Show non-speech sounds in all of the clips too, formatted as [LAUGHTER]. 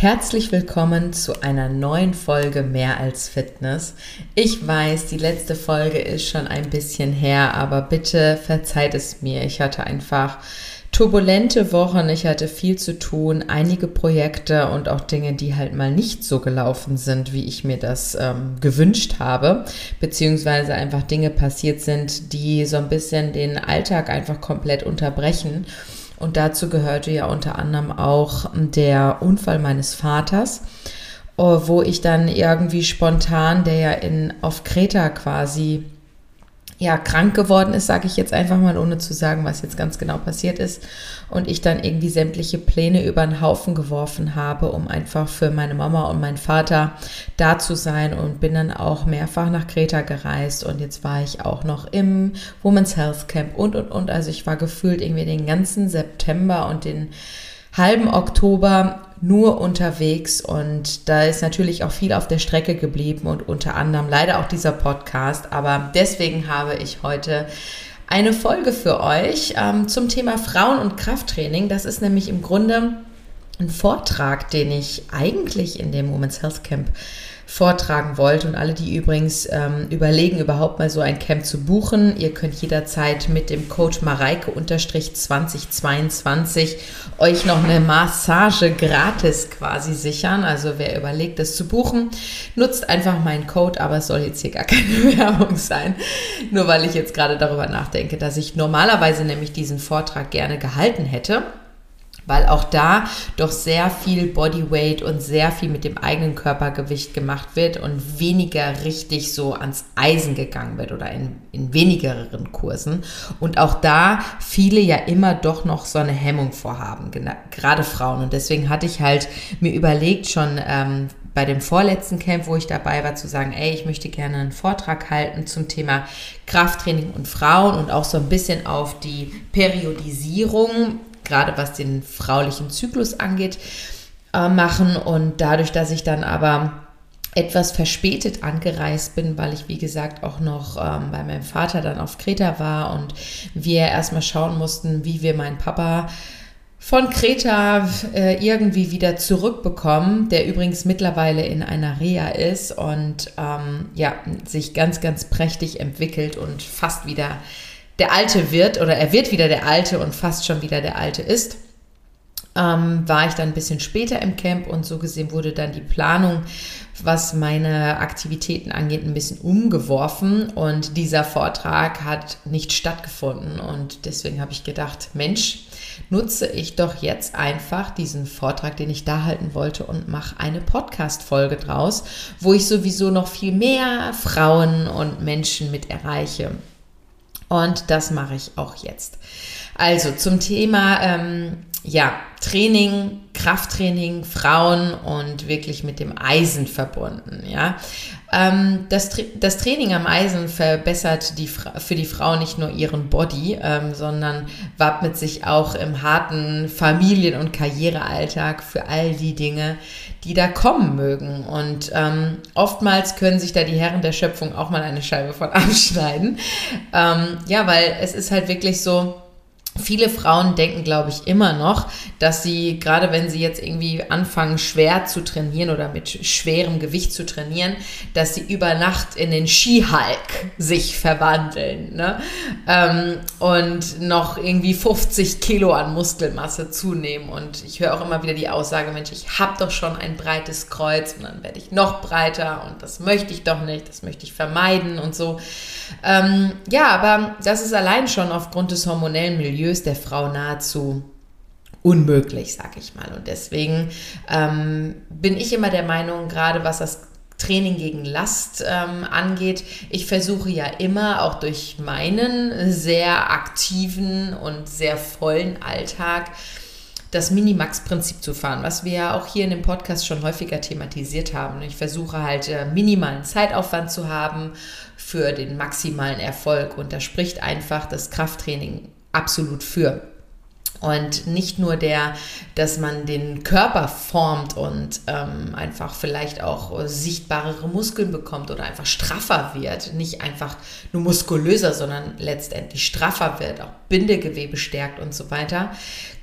Herzlich willkommen zu einer neuen Folge Mehr als Fitness. Ich weiß, die letzte Folge ist schon ein bisschen her, aber bitte verzeiht es mir. Ich hatte einfach turbulente Wochen, ich hatte viel zu tun, einige Projekte und auch Dinge, die halt mal nicht so gelaufen sind, wie ich mir das ähm, gewünscht habe, beziehungsweise einfach Dinge passiert sind, die so ein bisschen den Alltag einfach komplett unterbrechen. Und dazu gehörte ja unter anderem auch der Unfall meines Vaters, äh, wo ich dann irgendwie spontan, der ja in, auf Kreta quasi ja, krank geworden ist, sage ich jetzt einfach mal, ohne zu sagen, was jetzt ganz genau passiert ist. Und ich dann irgendwie sämtliche Pläne über den Haufen geworfen habe, um einfach für meine Mama und meinen Vater da zu sein und bin dann auch mehrfach nach Kreta gereist und jetzt war ich auch noch im Women's Health Camp und, und, und. Also ich war gefühlt irgendwie den ganzen September und den halben Oktober nur unterwegs und da ist natürlich auch viel auf der Strecke geblieben und unter anderem leider auch dieser Podcast. Aber deswegen habe ich heute eine Folge für euch ähm, zum Thema Frauen- und Krafttraining. Das ist nämlich im Grunde ein Vortrag, den ich eigentlich in dem Women's Health Camp vortragen wollt. Und alle, die übrigens ähm, überlegen, überhaupt mal so ein Camp zu buchen, ihr könnt jederzeit mit dem Code Mareike-2022 euch noch eine Massage gratis quasi sichern. Also wer überlegt, das zu buchen, nutzt einfach meinen Code, aber es soll jetzt hier gar keine [LAUGHS] Werbung sein. Nur weil ich jetzt gerade darüber nachdenke, dass ich normalerweise nämlich diesen Vortrag gerne gehalten hätte weil auch da doch sehr viel Bodyweight und sehr viel mit dem eigenen Körpergewicht gemacht wird und weniger richtig so ans Eisen gegangen wird oder in, in wenigeren Kursen. Und auch da viele ja immer doch noch so eine Hemmung vorhaben, gerade Frauen. Und deswegen hatte ich halt mir überlegt, schon ähm, bei dem vorletzten Camp, wo ich dabei war, zu sagen, ey, ich möchte gerne einen Vortrag halten zum Thema Krafttraining und Frauen und auch so ein bisschen auf die Periodisierung gerade was den fraulichen Zyklus angeht, äh, machen. Und dadurch, dass ich dann aber etwas verspätet angereist bin, weil ich, wie gesagt, auch noch ähm, bei meinem Vater dann auf Kreta war und wir erstmal schauen mussten, wie wir meinen Papa von Kreta äh, irgendwie wieder zurückbekommen, der übrigens mittlerweile in einer Reha ist und ähm, ja, sich ganz, ganz prächtig entwickelt und fast wieder der Alte wird oder er wird wieder der Alte und fast schon wieder der Alte ist, ähm, war ich dann ein bisschen später im Camp und so gesehen wurde dann die Planung, was meine Aktivitäten angeht, ein bisschen umgeworfen und dieser Vortrag hat nicht stattgefunden und deswegen habe ich gedacht, Mensch, nutze ich doch jetzt einfach diesen Vortrag, den ich da halten wollte und mache eine Podcast-Folge draus, wo ich sowieso noch viel mehr Frauen und Menschen mit erreiche. Und das mache ich auch jetzt. Also zum Thema ähm, ja, Training, Krafttraining, Frauen und wirklich mit dem Eisen verbunden. Ja, ähm, das, das Training am Eisen verbessert die, für die Frau nicht nur ihren Body, ähm, sondern wappnet sich auch im harten Familien- und Karrierealltag für all die Dinge, die da kommen mögen. Und ähm, oftmals können sich da die Herren der Schöpfung auch mal eine Scheibe von [LAUGHS] abschneiden. Ähm, ja, weil es ist halt wirklich so, Viele Frauen denken, glaube ich, immer noch, dass sie, gerade wenn sie jetzt irgendwie anfangen, schwer zu trainieren oder mit schwerem Gewicht zu trainieren, dass sie über Nacht in den Skihulk sich verwandeln ne? Ähm, und noch irgendwie 50 Kilo an Muskelmasse zunehmen. Und ich höre auch immer wieder die Aussage, Mensch, ich habe doch schon ein breites Kreuz und dann werde ich noch breiter und das möchte ich doch nicht, das möchte ich vermeiden und so. Ähm, ja, aber das ist allein schon aufgrund des hormonellen Milieus Milieus der Frau nahezu unmöglich, sag ich mal. Und deswegen ähm, bin ich immer der Meinung, gerade was das Training gegen Last ähm, angeht. Ich versuche ja immer auch durch meinen sehr aktiven und sehr vollen Alltag das Minimax-Prinzip zu fahren, was wir ja auch hier in dem Podcast schon häufiger thematisiert haben. Ich versuche halt äh, minimalen Zeitaufwand zu haben für den maximalen Erfolg und da spricht einfach das Krafttraining absolut für. Und nicht nur der, dass man den Körper formt und ähm, einfach vielleicht auch sichtbarere Muskeln bekommt oder einfach straffer wird. Nicht einfach nur muskulöser, sondern letztendlich straffer wird, auch Bindegewebe stärkt und so weiter,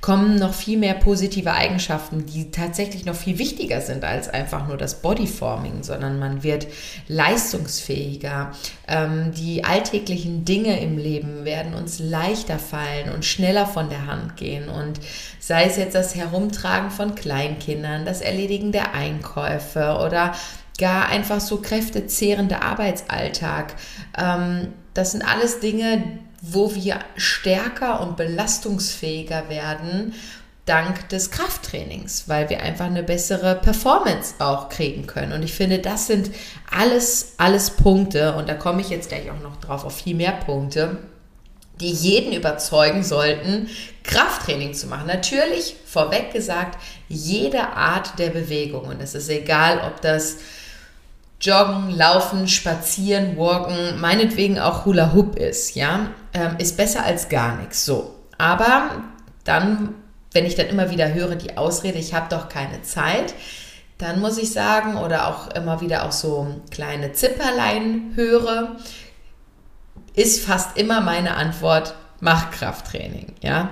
kommen noch viel mehr positive Eigenschaften, die tatsächlich noch viel wichtiger sind als einfach nur das Bodyforming, sondern man wird leistungsfähiger. Ähm, die alltäglichen Dinge im Leben werden uns leichter fallen und schneller von der Hand gehen. Und sei es jetzt das Herumtragen von Kleinkindern, das Erledigen der Einkäufe oder gar einfach so kräftezehrender Arbeitsalltag. Ähm, das sind alles Dinge, wo wir stärker und belastungsfähiger werden dank des Krafttrainings, weil wir einfach eine bessere Performance auch kriegen können. Und ich finde, das sind alles, alles Punkte, und da komme ich jetzt gleich auch noch drauf, auf viel mehr Punkte, die jeden überzeugen sollten, Krafttraining zu machen. Natürlich, vorweg gesagt, jede Art der Bewegung. Und es ist egal, ob das Joggen, Laufen, Spazieren, Walken, meinetwegen auch Hula Hoop ist, ja, ähm, ist besser als gar nichts. So. Aber dann, wenn ich dann immer wieder höre, die Ausrede, ich habe doch keine Zeit, dann muss ich sagen, oder auch immer wieder auch so kleine Zipperlein höre, ist fast immer meine Antwort, mach Krafttraining, ja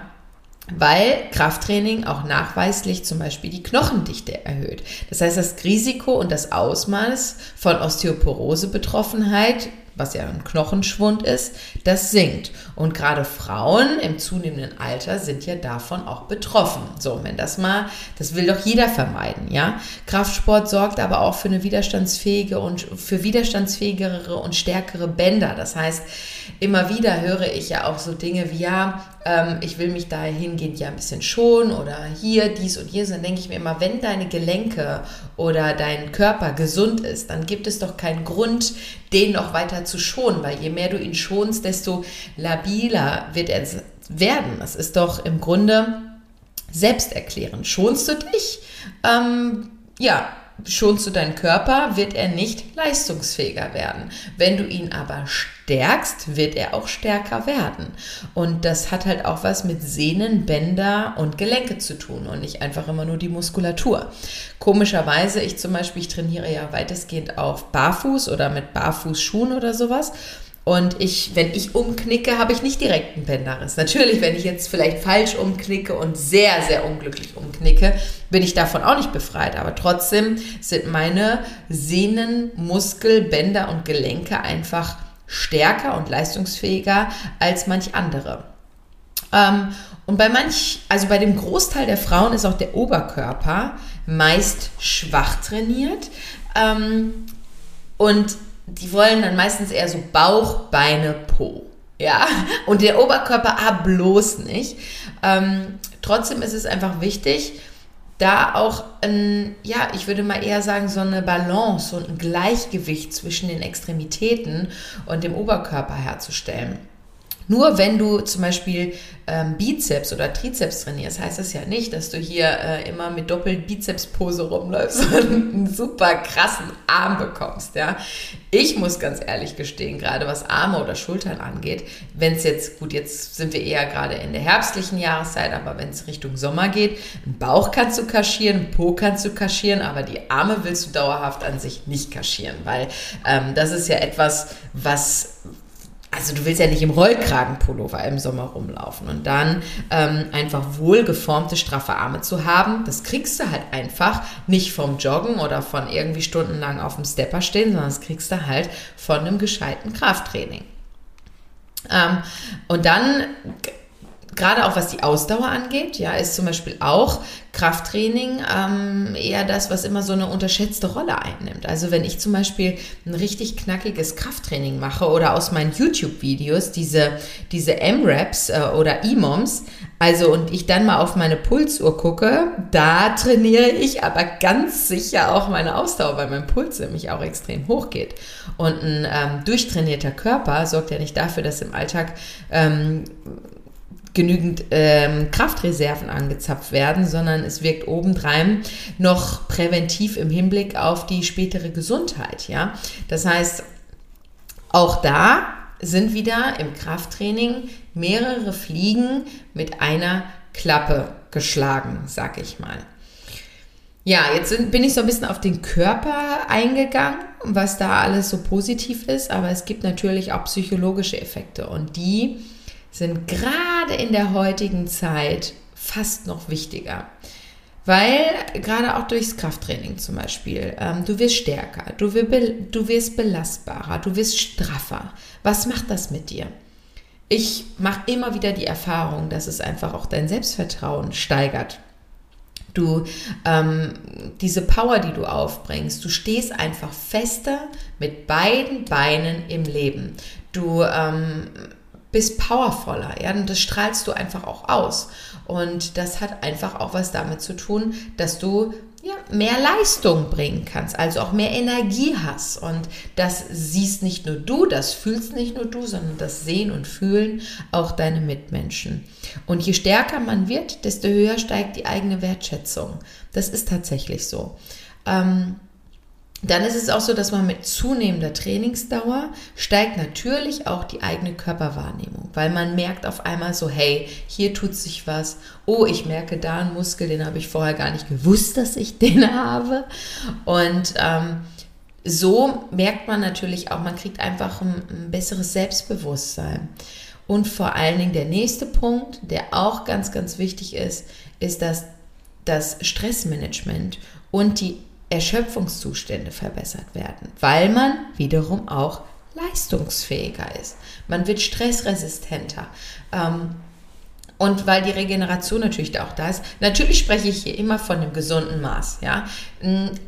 weil Krafttraining auch nachweislich zum Beispiel die Knochendichte erhöht. Das heißt, das Risiko und das Ausmaß von Osteoporose-Betroffenheit was ja ein Knochenschwund ist, das sinkt. Und gerade Frauen im zunehmenden Alter sind ja davon auch betroffen. So, wenn das mal, das will doch jeder vermeiden, ja. Kraftsport sorgt aber auch für eine widerstandsfähige und für widerstandsfähigere und stärkere Bänder. Das heißt, immer wieder höre ich ja auch so Dinge wie, ja, ähm, ich will mich dahingehend ja ein bisschen schonen oder hier, dies und jenes. Dann denke ich mir immer, wenn deine Gelenke oder dein Körper gesund ist, dann gibt es doch keinen Grund, den noch weiter zu schonen, weil je mehr du ihn schonst, desto labiler wird er werden. Das ist doch im Grunde selbsterklärend. Schonst du dich? Ähm, ja, schonst du deinen Körper, wird er nicht leistungsfähiger werden. Wenn du ihn aber stärkst, wird er auch stärker werden. Und das hat halt auch was mit Sehnen, Bänder und Gelenke zu tun und nicht einfach immer nur die Muskulatur. Komischerweise, ich zum Beispiel, ich trainiere ja weitestgehend auf Barfuß oder mit Barfußschuhen oder sowas. Und ich, wenn ich umknicke, habe ich nicht direkt einen Bänderriss. Natürlich, wenn ich jetzt vielleicht falsch umknicke und sehr, sehr unglücklich umknicke, bin ich davon auch nicht befreit. Aber trotzdem sind meine Sehnen, Muskel, Bänder und Gelenke einfach stärker und leistungsfähiger als manch andere. Ähm, und bei manch, also bei dem Großteil der Frauen ist auch der Oberkörper meist schwach trainiert. Ähm, und die wollen dann meistens eher so Bauch, Beine, Po. Ja, und der Oberkörper ah, bloß nicht. Ähm, trotzdem ist es einfach wichtig, da auch ein, ja, ich würde mal eher sagen, so eine Balance und ein Gleichgewicht zwischen den Extremitäten und dem Oberkörper herzustellen. Nur wenn du zum Beispiel ähm, Bizeps oder Trizeps trainierst, heißt das ja nicht, dass du hier äh, immer mit doppelt Bizeps-Pose rumläufst [LAUGHS] und einen super krassen Arm bekommst. Ja, ich muss ganz ehrlich gestehen, gerade was Arme oder Schultern angeht, wenn es jetzt gut, jetzt sind wir eher gerade in der herbstlichen Jahreszeit, aber wenn es Richtung Sommer geht, einen Bauch kannst du kaschieren, einen Po kannst du kaschieren, aber die Arme willst du dauerhaft an sich nicht kaschieren, weil ähm, das ist ja etwas, was also du willst ja nicht im Rollkragenpullover im Sommer rumlaufen und dann ähm, einfach wohlgeformte, straffe Arme zu haben, das kriegst du halt einfach nicht vom Joggen oder von irgendwie stundenlang auf dem Stepper stehen, sondern das kriegst du halt von einem gescheiten Krafttraining. Ähm, und dann gerade auch was die Ausdauer angeht, ja, ist zum Beispiel auch Krafttraining ähm, eher das, was immer so eine unterschätzte Rolle einnimmt. Also wenn ich zum Beispiel ein richtig knackiges Krafttraining mache oder aus meinen YouTube-Videos diese, diese M-Raps äh, oder E-Moms, also und ich dann mal auf meine Pulsuhr gucke, da trainiere ich aber ganz sicher auch meine Ausdauer, weil mein Puls nämlich auch extrem hoch geht. Und ein ähm, durchtrainierter Körper sorgt ja nicht dafür, dass im Alltag ähm, genügend ähm, Kraftreserven angezapft werden, sondern es wirkt obendrein noch präventiv im Hinblick auf die spätere Gesundheit. Ja, das heißt, auch da sind wieder im Krafttraining mehrere Fliegen mit einer Klappe geschlagen, sag ich mal. Ja, jetzt bin ich so ein bisschen auf den Körper eingegangen, was da alles so positiv ist, aber es gibt natürlich auch psychologische Effekte und die sind gerade in der heutigen Zeit fast noch wichtiger. Weil gerade auch durchs Krafttraining zum Beispiel, ähm, du wirst stärker, du, wirst, du wirst belastbarer, du wirst straffer. Was macht das mit dir? Ich mache immer wieder die Erfahrung, dass es einfach auch dein Selbstvertrauen steigert. Du, ähm, diese Power, die du aufbringst, du stehst einfach fester mit beiden Beinen im Leben. Du ähm, bist powervoller, ja, und das strahlst du einfach auch aus. Und das hat einfach auch was damit zu tun, dass du ja, mehr Leistung bringen kannst, also auch mehr Energie hast. Und das siehst nicht nur du, das fühlst nicht nur du, sondern das sehen und fühlen auch deine Mitmenschen. Und je stärker man wird, desto höher steigt die eigene Wertschätzung. Das ist tatsächlich so. Ähm, dann ist es auch so, dass man mit zunehmender Trainingsdauer steigt natürlich auch die eigene Körperwahrnehmung, weil man merkt auf einmal so, hey, hier tut sich was. Oh, ich merke da einen Muskel, den habe ich vorher gar nicht gewusst, dass ich [LAUGHS] den habe. Und ähm, so merkt man natürlich auch, man kriegt einfach ein, ein besseres Selbstbewusstsein. Und vor allen Dingen der nächste Punkt, der auch ganz, ganz wichtig ist, ist, dass das Stressmanagement und die Erschöpfungszustände verbessert werden, weil man wiederum auch leistungsfähiger ist. Man wird stressresistenter. Ähm, und weil die Regeneration natürlich auch da ist, natürlich spreche ich hier immer von einem gesunden Maß. Ja,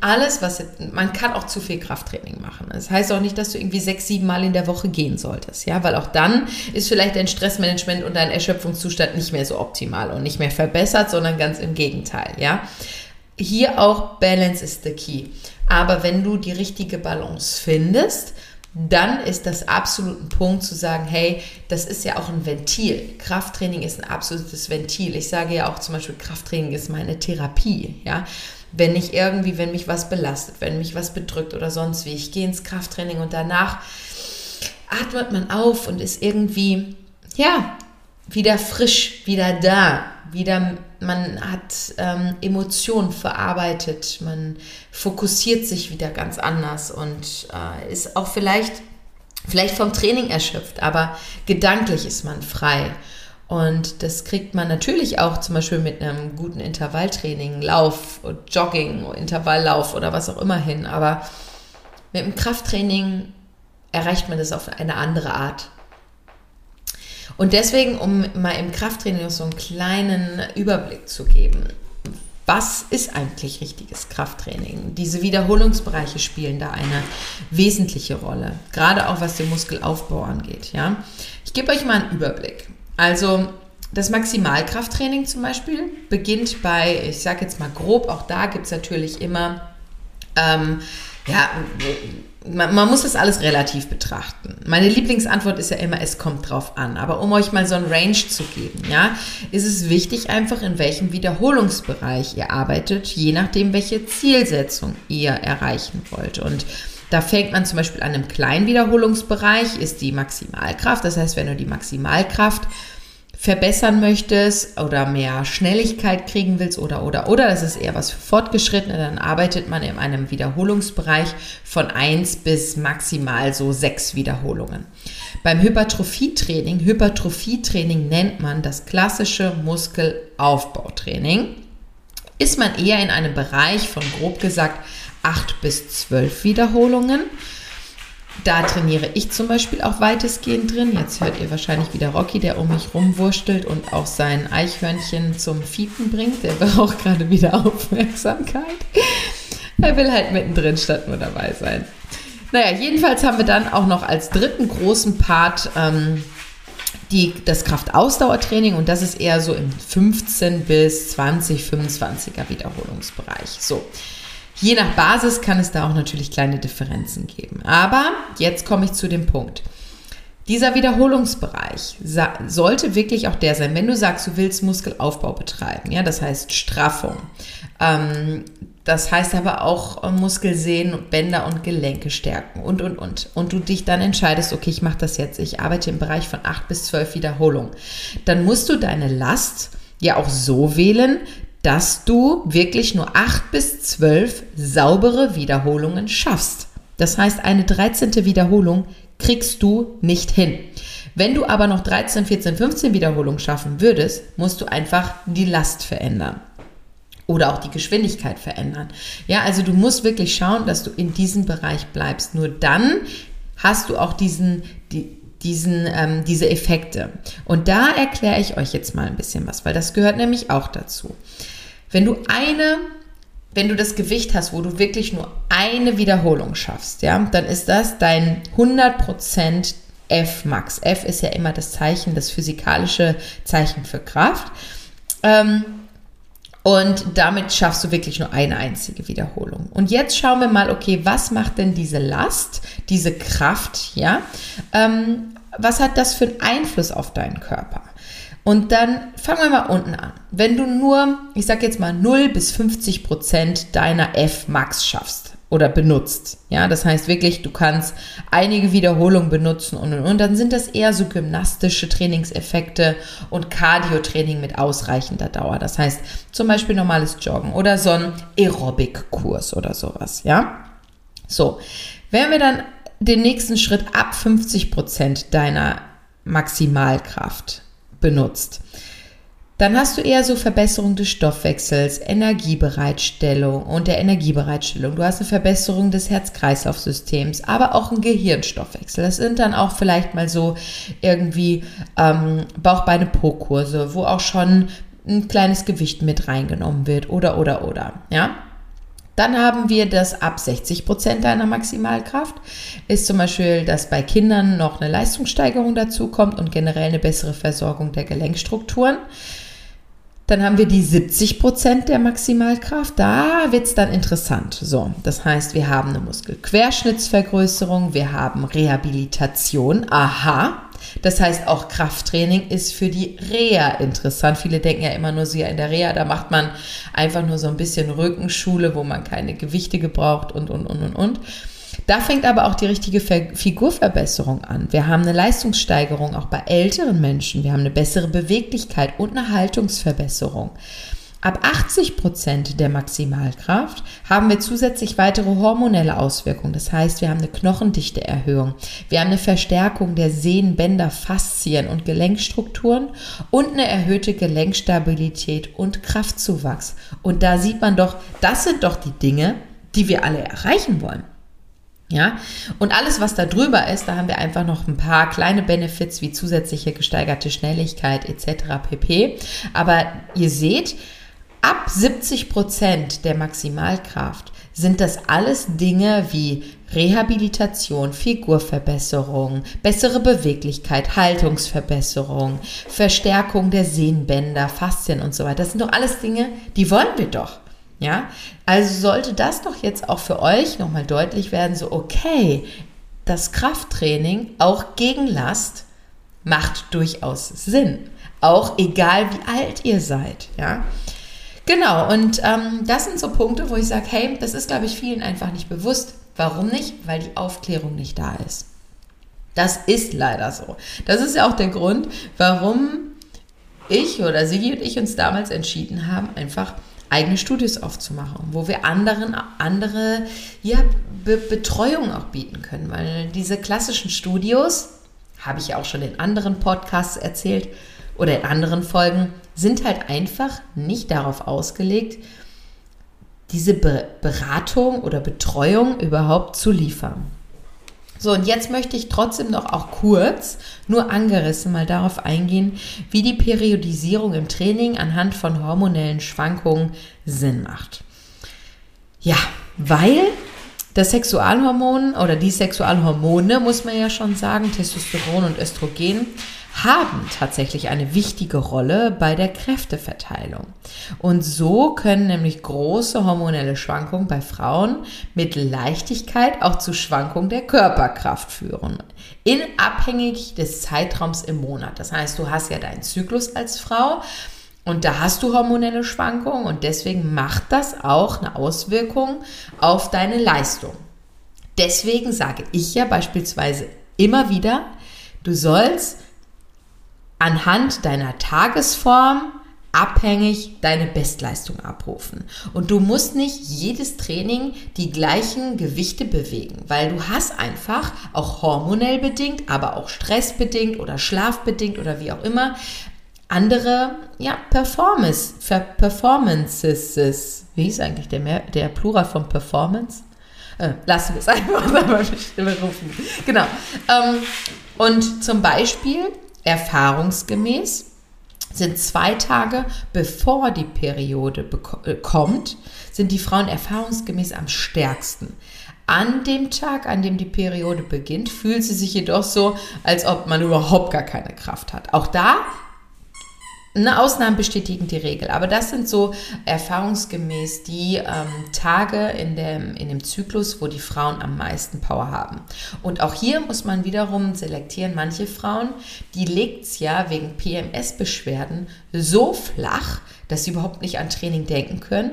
alles, was man kann auch zu viel Krafttraining machen. Das heißt auch nicht, dass du irgendwie sechs, sieben Mal in der Woche gehen solltest. Ja, weil auch dann ist vielleicht dein Stressmanagement und dein Erschöpfungszustand nicht mehr so optimal und nicht mehr verbessert, sondern ganz im Gegenteil. Ja, hier auch Balance is the key. Aber wenn du die richtige Balance findest, dann ist das absolut ein Punkt zu sagen, hey, das ist ja auch ein Ventil. Krafttraining ist ein absolutes Ventil. Ich sage ja auch zum Beispiel, Krafttraining ist meine Therapie, ja. Wenn ich irgendwie, wenn mich was belastet, wenn mich was bedrückt oder sonst wie, ich gehe ins Krafttraining und danach atmet man auf und ist irgendwie, ja, wieder frisch, wieder da, wieder man hat ähm, Emotionen verarbeitet, man fokussiert sich wieder ganz anders und äh, ist auch vielleicht, vielleicht vom Training erschöpft, aber gedanklich ist man frei. Und das kriegt man natürlich auch zum Beispiel mit einem guten Intervalltraining, Lauf, Jogging, Intervalllauf oder was auch immer hin. Aber mit dem Krafttraining erreicht man das auf eine andere Art. Und deswegen, um mal im Krafttraining noch so einen kleinen Überblick zu geben, was ist eigentlich richtiges Krafttraining? Diese Wiederholungsbereiche spielen da eine wesentliche Rolle, gerade auch was den Muskelaufbau angeht. Ja? Ich gebe euch mal einen Überblick. Also das Maximalkrafttraining zum Beispiel beginnt bei, ich sage jetzt mal grob, auch da gibt es natürlich immer ähm, ja, man, man, muss das alles relativ betrachten. Meine Lieblingsantwort ist ja immer, es kommt drauf an. Aber um euch mal so ein Range zu geben, ja, ist es wichtig einfach, in welchem Wiederholungsbereich ihr arbeitet, je nachdem, welche Zielsetzung ihr erreichen wollt. Und da fängt man zum Beispiel an einem kleinen Wiederholungsbereich, ist die Maximalkraft. Das heißt, wenn du die Maximalkraft verbessern möchtest oder mehr Schnelligkeit kriegen willst oder oder oder, das ist eher was für Fortgeschrittene, dann arbeitet man in einem Wiederholungsbereich von 1 bis maximal so 6 Wiederholungen. Beim Hypertrophietraining, Hypertrophietraining nennt man das klassische Muskelaufbautraining, ist man eher in einem Bereich von grob gesagt 8 bis 12 Wiederholungen. Da trainiere ich zum Beispiel auch weitestgehend drin. Jetzt hört ihr wahrscheinlich wieder Rocky, der um mich rumwurstelt und auch sein Eichhörnchen zum Fiepen bringt. Der braucht gerade wieder [LAUGHS] Aufmerksamkeit. Er will halt mittendrin statt nur dabei sein. Naja, jedenfalls haben wir dann auch noch als dritten großen Part ähm, die, das Kraftausdauertraining und das ist eher so im 15 bis 20, 25er Wiederholungsbereich. So, Je nach Basis kann es da auch natürlich kleine Differenzen geben. Aber jetzt komme ich zu dem Punkt. Dieser Wiederholungsbereich sollte wirklich auch der sein, wenn du sagst, du willst Muskelaufbau betreiben, ja, das heißt Straffung. Ähm, das heißt aber auch äh, Muskelsehnen, Bänder und Gelenke stärken und, und, und. Und du dich dann entscheidest, okay, ich mache das jetzt. Ich arbeite im Bereich von 8 bis 12 Wiederholungen. Dann musst du deine Last ja auch so wählen, dass du wirklich nur acht bis zwölf saubere Wiederholungen schaffst. Das heißt, eine 13. Wiederholung kriegst du nicht hin. Wenn du aber noch 13, 14, 15 Wiederholungen schaffen würdest, musst du einfach die Last verändern oder auch die Geschwindigkeit verändern. Ja, also du musst wirklich schauen, dass du in diesem Bereich bleibst. Nur dann hast du auch diesen, die, diesen, ähm, diese Effekte. Und da erkläre ich euch jetzt mal ein bisschen was, weil das gehört nämlich auch dazu. Wenn du eine, wenn du das Gewicht hast, wo du wirklich nur eine Wiederholung schaffst, ja, dann ist das dein 100% F Max. F ist ja immer das Zeichen, das physikalische Zeichen für Kraft. Ähm, und damit schaffst du wirklich nur eine einzige Wiederholung. Und jetzt schauen wir mal, okay, was macht denn diese Last, diese Kraft, ja? Ähm, was hat das für einen Einfluss auf deinen Körper? Und dann fangen wir mal unten an. Wenn du nur, ich sag jetzt mal 0 bis 50 Prozent deiner F-Max schaffst, oder benutzt. Ja, das heißt wirklich, du kannst einige Wiederholungen benutzen und, und, und. Dann sind das eher so gymnastische Trainingseffekte und Cardio-Training mit ausreichender Dauer. Das heißt zum Beispiel normales Joggen oder so ein Aerobic-Kurs oder sowas. Ja, so. Wenn wir dann den nächsten Schritt ab 50 Prozent deiner Maximalkraft benutzt, dann hast du eher so Verbesserung des Stoffwechsels, Energiebereitstellung und der Energiebereitstellung. Du hast eine Verbesserung des Herz-Kreislauf-Systems, aber auch einen Gehirnstoffwechsel. Das sind dann auch vielleicht mal so irgendwie ähm, Bauch-Beine-Po-Kurse, wo auch schon ein kleines Gewicht mit reingenommen wird oder, oder, oder, ja. Dann haben wir das ab 60 Prozent deiner Maximalkraft. Ist zum Beispiel, dass bei Kindern noch eine Leistungssteigerung dazu kommt und generell eine bessere Versorgung der Gelenkstrukturen. Dann haben wir die 70 Prozent der Maximalkraft. Da wird es dann interessant. So, das heißt, wir haben eine Muskelquerschnittsvergrößerung, wir haben Rehabilitation. Aha. Das heißt, auch Krafttraining ist für die Reha interessant. Viele denken ja immer nur so, ja, in der Reha, da macht man einfach nur so ein bisschen Rückenschule, wo man keine Gewichte gebraucht und, und, und, und, und. Da fängt aber auch die richtige Figurverbesserung an. Wir haben eine Leistungssteigerung auch bei älteren Menschen. Wir haben eine bessere Beweglichkeit und eine Haltungsverbesserung. Ab 80 Prozent der Maximalkraft haben wir zusätzlich weitere hormonelle Auswirkungen. Das heißt, wir haben eine Knochendichteerhöhung, wir haben eine Verstärkung der Sehnen, Bänder, Faszien und Gelenkstrukturen und eine erhöhte Gelenkstabilität und Kraftzuwachs. Und da sieht man doch, das sind doch die Dinge, die wir alle erreichen wollen. Ja, und alles, was da drüber ist, da haben wir einfach noch ein paar kleine Benefits wie zusätzliche gesteigerte Schnelligkeit etc. pp. Aber ihr seht, ab 70 Prozent der Maximalkraft sind das alles Dinge wie Rehabilitation, Figurverbesserung, bessere Beweglichkeit, Haltungsverbesserung, Verstärkung der Sehnenbänder, Faszien und so weiter. Das sind doch alles Dinge, die wollen wir doch. Ja, also sollte das doch jetzt auch für euch nochmal deutlich werden, so okay, das Krafttraining auch gegen Last macht durchaus Sinn. Auch egal wie alt ihr seid, ja. Genau, und ähm, das sind so Punkte, wo ich sage, hey, das ist, glaube ich, vielen einfach nicht bewusst. Warum nicht? Weil die Aufklärung nicht da ist. Das ist leider so. Das ist ja auch der Grund, warum ich oder Sigi und ich uns damals entschieden haben, einfach eigene Studios aufzumachen, wo wir anderen andere ja, Be Betreuung auch bieten können. Weil diese klassischen Studios, habe ich ja auch schon in anderen Podcasts erzählt oder in anderen Folgen, sind halt einfach nicht darauf ausgelegt, diese Be Beratung oder Betreuung überhaupt zu liefern. So, und jetzt möchte ich trotzdem noch auch kurz, nur angerissen, mal darauf eingehen, wie die Periodisierung im Training anhand von hormonellen Schwankungen Sinn macht. Ja, weil das Sexualhormon oder die Sexualhormone, muss man ja schon sagen, Testosteron und Östrogen, haben tatsächlich eine wichtige Rolle bei der Kräfteverteilung. Und so können nämlich große hormonelle Schwankungen bei Frauen mit Leichtigkeit auch zu Schwankungen der Körperkraft führen. In abhängig des Zeitraums im Monat. Das heißt, du hast ja deinen Zyklus als Frau. Und da hast du hormonelle Schwankungen und deswegen macht das auch eine Auswirkung auf deine Leistung. Deswegen sage ich ja beispielsweise immer wieder, du sollst anhand deiner Tagesform abhängig deine Bestleistung abrufen. Und du musst nicht jedes Training die gleichen Gewichte bewegen, weil du hast einfach auch hormonell bedingt, aber auch stressbedingt oder schlafbedingt oder wie auch immer andere ja, Performance, Performances. Wie ist eigentlich der, mehr, der Plural von Performance? Äh, lassen wir es [LAUGHS] einfach mal rufen. Genau. Ähm, und zum Beispiel, erfahrungsgemäß, sind zwei Tage bevor die Periode äh, kommt, sind die Frauen erfahrungsgemäß am stärksten. An dem Tag, an dem die Periode beginnt, fühlt sie sich jedoch so, als ob man überhaupt gar keine Kraft hat. Auch da eine Ausnahmen bestätigen die Regel, aber das sind so erfahrungsgemäß die ähm, Tage in dem, in dem Zyklus, wo die Frauen am meisten Power haben. Und auch hier muss man wiederum selektieren, manche Frauen, die legt es ja wegen PMS-Beschwerden so flach, dass sie überhaupt nicht an Training denken können.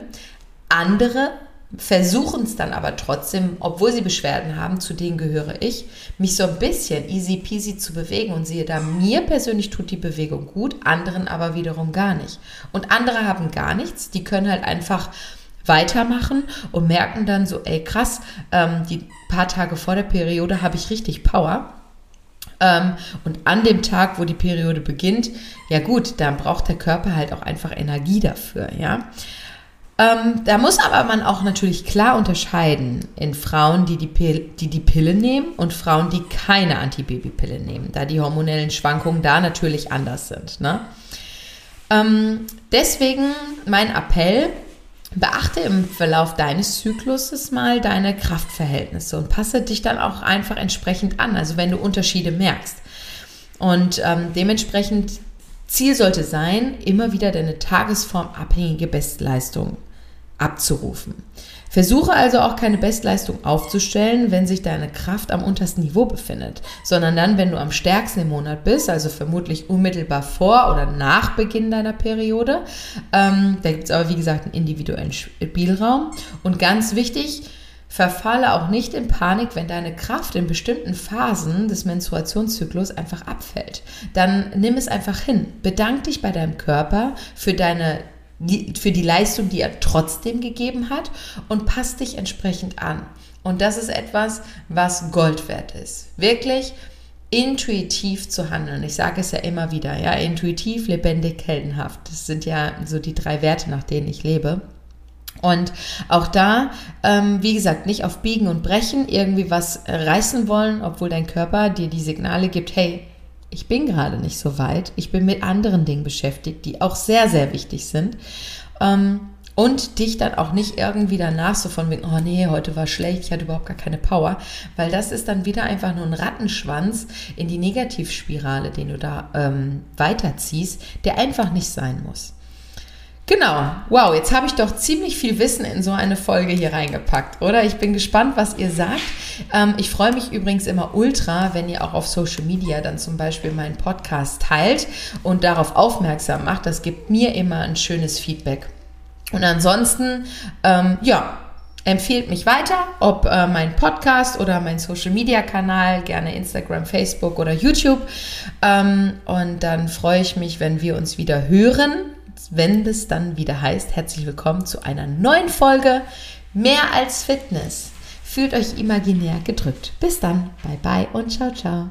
Andere versuchen es dann aber trotzdem, obwohl sie Beschwerden haben, zu denen gehöre ich, mich so ein bisschen easy peasy zu bewegen und siehe da, mir persönlich tut die Bewegung gut, anderen aber wiederum gar nicht. Und andere haben gar nichts, die können halt einfach weitermachen und merken dann so, ey krass, ähm, die paar Tage vor der Periode habe ich richtig Power. Ähm, und an dem Tag, wo die Periode beginnt, ja gut, dann braucht der Körper halt auch einfach Energie dafür, ja. Ähm, da muss aber man auch natürlich klar unterscheiden in Frauen, die die, Pille, die die Pille nehmen und Frauen, die keine Antibabypille nehmen, da die hormonellen Schwankungen da natürlich anders sind. Ne? Ähm, deswegen mein Appell, beachte im Verlauf deines Zykluses mal deine Kraftverhältnisse und passe dich dann auch einfach entsprechend an, also wenn du Unterschiede merkst. Und ähm, dementsprechend Ziel sollte sein, immer wieder deine tagesformabhängige Bestleistung abzurufen. Versuche also auch keine Bestleistung aufzustellen, wenn sich deine Kraft am untersten Niveau befindet, sondern dann, wenn du am stärksten im Monat bist, also vermutlich unmittelbar vor oder nach Beginn deiner Periode. Ähm, da gibt es aber, wie gesagt, einen individuellen Spielraum. Und ganz wichtig, verfalle auch nicht in Panik, wenn deine Kraft in bestimmten Phasen des Menstruationszyklus einfach abfällt. Dann nimm es einfach hin. Bedank dich bei deinem Körper für deine für die Leistung, die er trotzdem gegeben hat und passt dich entsprechend an. Und das ist etwas, was Gold wert ist. Wirklich intuitiv zu handeln. Ich sage es ja immer wieder, ja, intuitiv, lebendig, heldenhaft. Das sind ja so die drei Werte, nach denen ich lebe. Und auch da, ähm, wie gesagt, nicht auf Biegen und Brechen irgendwie was reißen wollen, obwohl dein Körper dir die Signale gibt, hey, ich bin gerade nicht so weit, ich bin mit anderen Dingen beschäftigt, die auch sehr, sehr wichtig sind. Ähm, und dich dann auch nicht irgendwie danach so von wegen, oh nee, heute war schlecht, ich hatte überhaupt gar keine Power, weil das ist dann wieder einfach nur ein Rattenschwanz in die Negativspirale, den du da ähm, weiterziehst, der einfach nicht sein muss. Genau. Wow, jetzt habe ich doch ziemlich viel Wissen in so eine Folge hier reingepackt, oder? Ich bin gespannt, was ihr sagt. Ähm, ich freue mich übrigens immer ultra, wenn ihr auch auf Social Media dann zum Beispiel meinen Podcast teilt und darauf aufmerksam macht. Das gibt mir immer ein schönes Feedback. Und ansonsten, ähm, ja, empfehlt mich weiter, ob äh, mein Podcast oder mein Social Media Kanal, gerne Instagram, Facebook oder YouTube. Ähm, und dann freue ich mich, wenn wir uns wieder hören wenn es dann wieder heißt, herzlich willkommen zu einer neuen Folge Mehr als Fitness. Fühlt euch imaginär gedrückt. Bis dann, bye bye und ciao, ciao.